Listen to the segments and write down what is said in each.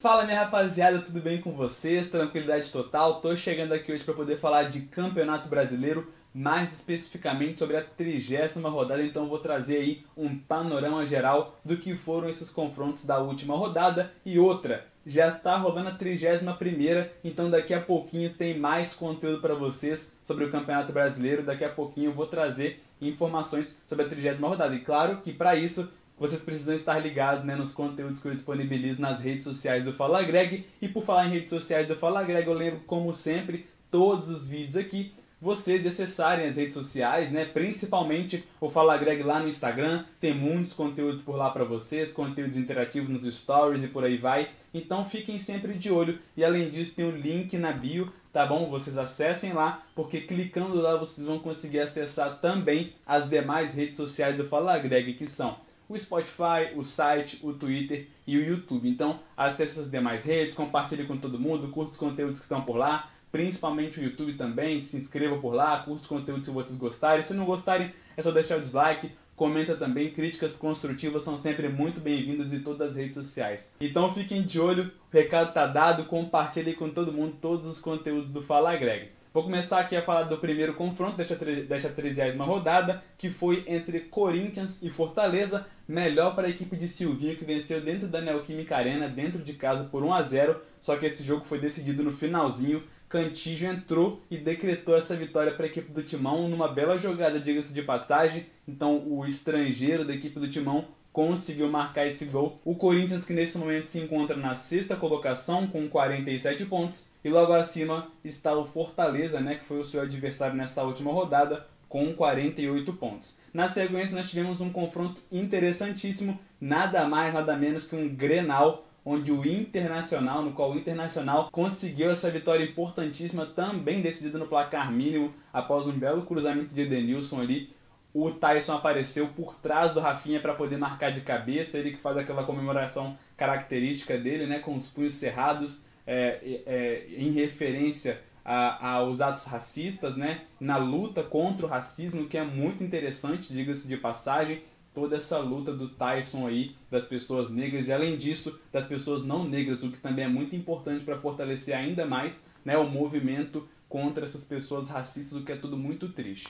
Fala minha rapaziada, tudo bem com vocês? Tranquilidade total. Tô chegando aqui hoje para poder falar de Campeonato Brasileiro, mais especificamente sobre a trigésima rodada, então vou trazer aí um panorama geral do que foram esses confrontos da última rodada e outra. Já tá rolando a 31 primeira, então daqui a pouquinho tem mais conteúdo para vocês sobre o Campeonato Brasileiro. Daqui a pouquinho eu vou trazer informações sobre a trigésima rodada. E claro que para isso vocês precisam estar ligados né, nos conteúdos que eu disponibilizo nas redes sociais do Fala Greg. E por falar em redes sociais do Fala Greg, eu lembro, como sempre, todos os vídeos aqui, vocês acessarem as redes sociais, né? Principalmente o Fala Greg lá no Instagram, tem muitos conteúdos por lá para vocês, conteúdos interativos nos stories e por aí vai. Então fiquem sempre de olho e além disso tem o um link na bio, tá bom? Vocês acessem lá, porque clicando lá vocês vão conseguir acessar também as demais redes sociais do Fala Greg, que são o Spotify, o site, o Twitter e o YouTube. Então, acesse as demais redes, compartilhe com todo mundo, curta os conteúdos que estão por lá, principalmente o YouTube também, se inscreva por lá, curta os conteúdos se vocês gostarem. Se não gostarem, é só deixar o dislike, comenta também, críticas construtivas são sempre muito bem-vindas em todas as redes sociais. Então fiquem de olho, o recado tá dado, compartilhe com todo mundo todos os conteúdos do Fala Greg. Vou começar aqui a falar do primeiro confronto desta, desta 30 rodada, que foi entre Corinthians e Fortaleza, melhor para a equipe de Silvinho, que venceu dentro da Neoquímica Arena, dentro de casa por 1 a 0 só que esse jogo foi decidido no finalzinho, Cantígio entrou e decretou essa vitória para a equipe do Timão numa bela jogada, diga-se de passagem. Então, o estrangeiro da equipe do Timão conseguiu marcar esse gol. O Corinthians, que nesse momento se encontra na sexta colocação com 47 pontos, e logo acima está o Fortaleza, né, que foi o seu adversário nesta última rodada, com 48 pontos. Na sequência, nós tivemos um confronto interessantíssimo, nada mais, nada menos que um Grenal, onde o Internacional, no qual o Internacional conseguiu essa vitória importantíssima, também decidida no placar mínimo, após um belo cruzamento de Edenilson ali, o Tyson apareceu por trás do Rafinha para poder marcar de cabeça, ele que faz aquela comemoração característica dele, né, com os punhos cerrados, é, é, em referência a, aos atos racistas, né, na luta contra o racismo, que é muito interessante, diga-se de passagem, toda essa luta do Tyson aí, das pessoas negras, e além disso, das pessoas não negras, o que também é muito importante para fortalecer ainda mais né, o movimento contra essas pessoas racistas, o que é tudo muito triste.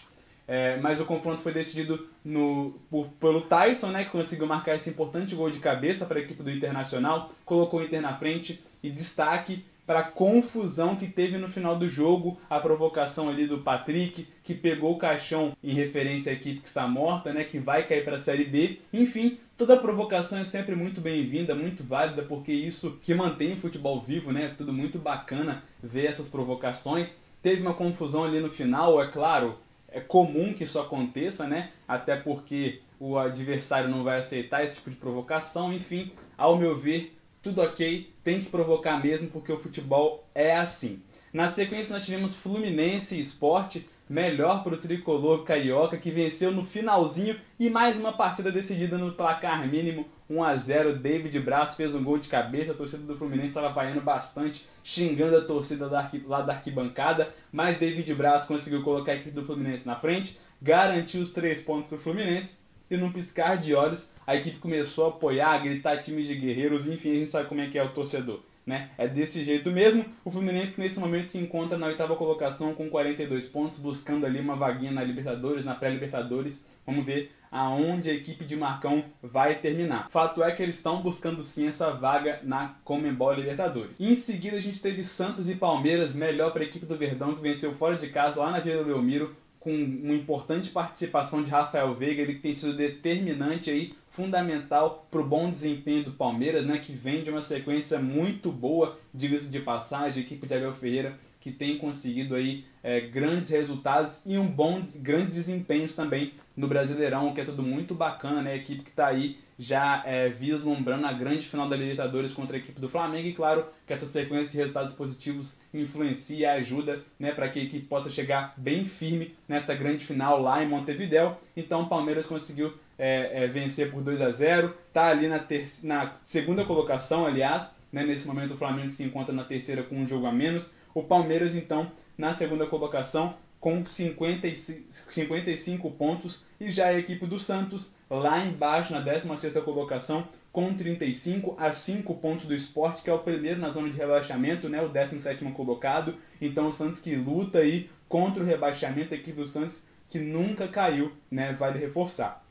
É, mas o confronto foi decidido no, por, pelo Tyson, né, que conseguiu marcar esse importante gol de cabeça para a equipe do Internacional, colocou o Inter na frente e destaque para a confusão que teve no final do jogo, a provocação ali do Patrick, que pegou o caixão em referência à equipe que está morta, né, que vai cair para a Série B. Enfim, toda provocação é sempre muito bem-vinda, muito válida, porque isso que mantém o futebol vivo, né, tudo muito bacana ver essas provocações. Teve uma confusão ali no final, é claro, é comum que isso aconteça, né? Até porque o adversário não vai aceitar esse tipo de provocação. Enfim, ao meu ver, tudo ok, tem que provocar mesmo porque o futebol é assim. Na sequência nós tivemos Fluminense e Esporte, melhor para o tricolor carioca que venceu no finalzinho e mais uma partida decidida no placar mínimo 1 a 0 David Braz fez um gol de cabeça, a torcida do Fluminense estava vaiando bastante, xingando a torcida da lá da arquibancada, mas David Braz conseguiu colocar a equipe do Fluminense na frente, garantiu os três pontos para o Fluminense e num piscar de olhos a equipe começou a apoiar, a gritar times de guerreiros, enfim, a gente sabe como é que é o torcedor. Né? É desse jeito mesmo. O Fluminense que nesse momento se encontra na oitava colocação com 42 pontos, buscando ali uma vaguinha na Libertadores, na pré-Libertadores. Vamos ver aonde a equipe de Marcão vai terminar. Fato é que eles estão buscando sim essa vaga na Comembol Libertadores. Em seguida a gente teve Santos e Palmeiras, melhor para a equipe do Verdão que venceu fora de casa lá na Vila Belmiro com uma importante participação de Rafael Veiga, ele que tem sido determinante aí, fundamental para o bom desempenho do Palmeiras, né, que vem de uma sequência muito boa, diga-se de passagem, a equipe de Abel Ferreira que tem conseguido aí é, grandes resultados e um bom, grandes desempenhos também no Brasileirão, que é tudo muito bacana, né? A equipe que está aí já é, vislumbrando a grande final da Libertadores contra a equipe do Flamengo e claro que essa sequência de resultados positivos influencia e ajuda né, para que a equipe possa chegar bem firme nessa grande final lá em Montevideo. Então o Palmeiras conseguiu é, é, vencer por 2 a 0 está ali na, na segunda colocação, aliás, né, nesse momento o Flamengo se encontra na terceira com um jogo a menos. O Palmeiras, então, na segunda colocação, com 55 pontos. E já a equipe do Santos, lá embaixo, na 16ª colocação, com 35 a 5 pontos do esporte, que é o primeiro na zona de rebaixamento, né, o 17 colocado. Então o Santos que luta aí contra o rebaixamento, a equipe do Santos que nunca caiu, né, vale reforçar.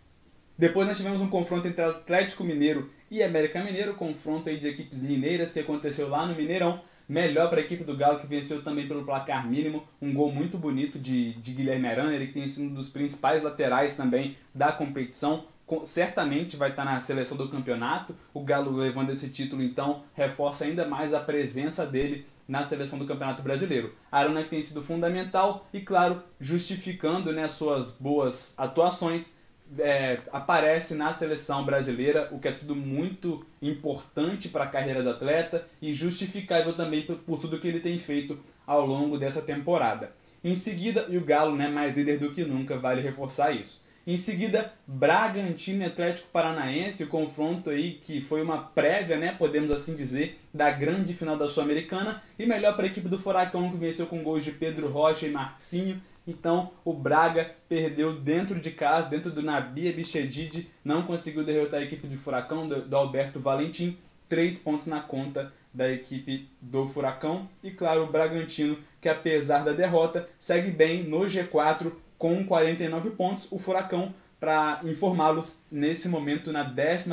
Depois nós tivemos um confronto entre Atlético Mineiro e América Mineiro, confronto aí de equipes mineiras que aconteceu lá no Mineirão. Melhor para a equipe do Galo, que venceu também pelo placar mínimo. Um gol muito bonito de, de Guilherme Arana, ele que tem sido um dos principais laterais também da competição. certamente vai estar na seleção do campeonato. O Galo levando esse título, então, reforça ainda mais a presença dele na seleção do Campeonato Brasileiro. Arana que tem sido fundamental e, claro, justificando né, suas boas atuações é, aparece na seleção brasileira, o que é tudo muito importante para a carreira do atleta e justificável também por, por, tudo que ele tem feito ao longo dessa temporada. Em seguida, e o Galo, né, mais líder do que nunca, vale reforçar isso. Em seguida, Bragantino e Atlético Paranaense, o confronto aí que foi uma prévia, né, podemos assim dizer, da grande final da Sul-Americana e melhor para a equipe do Furacão que venceu com gols de Pedro Rocha e Marcinho então o Braga perdeu dentro de casa, dentro do Nabia Bichedid, não conseguiu derrotar a equipe de Furacão do, do Alberto Valentim. Três pontos na conta da equipe do Furacão. E claro, o Bragantino, que apesar da derrota, segue bem no G4 com 49 pontos. O Furacão, para informá-los, nesse momento na 11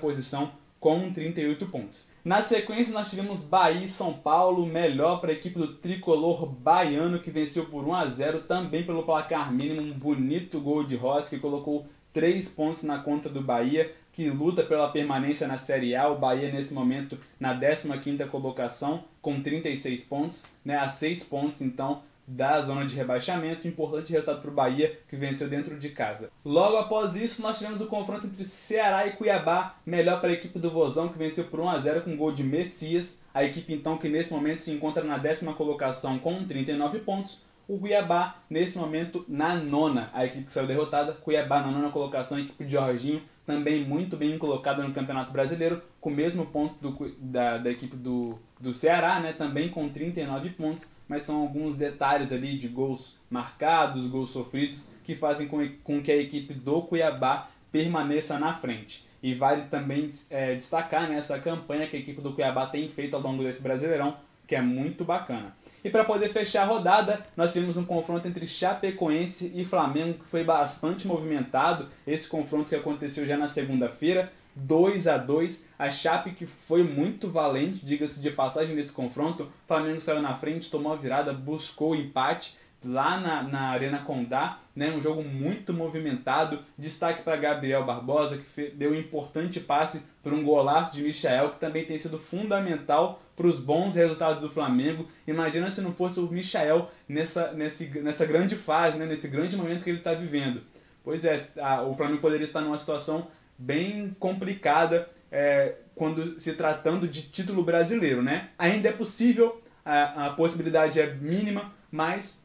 posição com 38 pontos. Na sequência, nós tivemos Bahia e São Paulo, melhor para a equipe do tricolor baiano, que venceu por 1 a 0 também pelo placar mínimo. Um bonito gol de Rossi, que colocou 3 pontos na conta do Bahia, que luta pela permanência na Série A. O Bahia, nesse momento, na 15 colocação, com 36 pontos, né, a 6 pontos, então, da zona de rebaixamento. Importante resultado para o Bahia, que venceu dentro de casa. Logo após isso, nós tivemos o confronto entre Ceará e Cuiabá, melhor para a equipe do Vozão, que venceu por 1 a 0 com gol de Messias. A equipe, então, que nesse momento se encontra na décima colocação com 39 pontos. O Cuiabá, nesse momento, na nona. A equipe que saiu derrotada, Cuiabá na nona colocação, a equipe de Jorginho, também muito bem colocada no Campeonato Brasileiro, com o mesmo ponto do, da, da equipe do, do Ceará, né, também com 39 pontos, mas são alguns detalhes ali de gols marcados, gols sofridos, que fazem com, que a equipe do Cuiabá permaneça na frente. E vale também é, destacar nessa né, campanha que a equipe do Cuiabá tem feito ao longo desse Brasileirão, que é muito bacana. E para poder fechar a rodada, nós tivemos um confronto entre Chapecoense e Flamengo que foi bastante movimentado. Esse confronto que aconteceu já na segunda-feira, 2 a 2 A Chape que foi muito valente, diga-se de passagem nesse confronto. O Flamengo saiu na frente, tomou a virada, buscou o empate lá na, na Arena Condá, né? um jogo muito movimentado. Destaque para Gabriel Barbosa, que deu um importante passe para um golaço de Michael, que também tem sido fundamental para os bons resultados do Flamengo. Imagina se não fosse o Michael nessa, nesse, nessa grande fase, né? nesse grande momento que ele está vivendo. Pois é, a, o Flamengo poderia estar numa situação bem complicada é, quando se tratando de título brasileiro. Né? Ainda é possível, a, a possibilidade é mínima, mas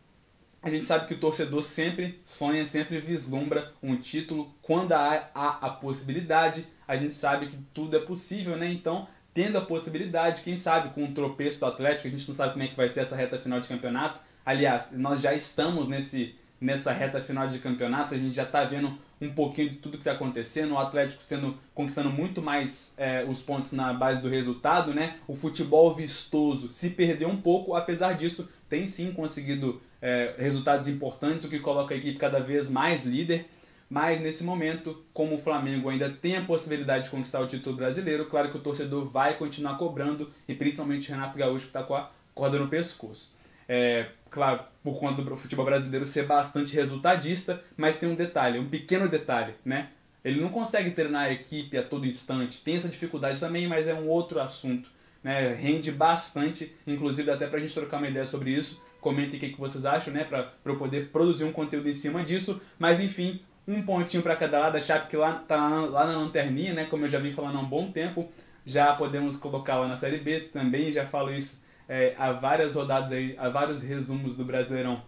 a gente sabe que o torcedor sempre sonha, sempre vislumbra um título. Quando há, há, a possibilidade, a gente sabe que tudo é possível, né? Então, tendo a possibilidade, quem sabe com um tropeço do Atlético, a gente não sabe como é que vai ser essa reta final de campeonato. Aliás, nós já estamos nesse, nessa reta final de campeonato, a gente já está vendo um pouquinho de tudo que está acontecendo, o Atlético sendo, conquistando muito mais é, os pontos na base do resultado, né? O futebol vistoso se perdeu um pouco, apesar disso, tem sim conseguido é, resultados importantes, o que coloca a equipe cada vez mais líder. Mas nesse momento, como o Flamengo ainda tem a possibilidade de conquistar o título brasileiro, claro que o torcedor vai continuar cobrando, e principalmente Renato Gaúcho que está com a corda no pescoço. É, claro, por conta do futebol brasileiro ser bastante resultadista, mas tem um detalhe, um pequeno detalhe, né? Ele não consegue treinar a equipe a todo instante, tem essa dificuldade também, mas é um outro assunto. Né? Rende bastante, inclusive até para a gente trocar uma ideia sobre isso, Comentem o que, que vocês acham, né? Para eu poder produzir um conteúdo em cima disso. Mas enfim, um pontinho para cada lado. A Chape que lá, tá lá na lanterninha, né? Como eu já vim falando há um bom tempo. Já podemos colocar lá na Série B também. Já falo isso é, há várias rodadas aí, há vários resumos do Brasileirão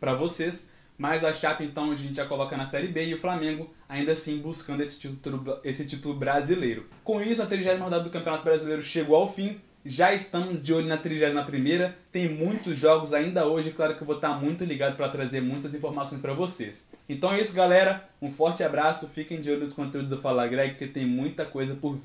para vocês. Mas a Chape então a gente já coloca na Série B e o Flamengo ainda assim buscando esse título, esse título brasileiro. Com isso, a 30 rodada do Campeonato Brasileiro chegou ao fim Já estamos de olho na 31ª, tem muitos jogos ainda hoje, claro que eu vou estar muito ligado para trazer muitas informações para vocês. Então é isso, galera. Um forte abraço, fiquem de olho nos conteúdos do Fala Greg, porque tem muita coisa por vir.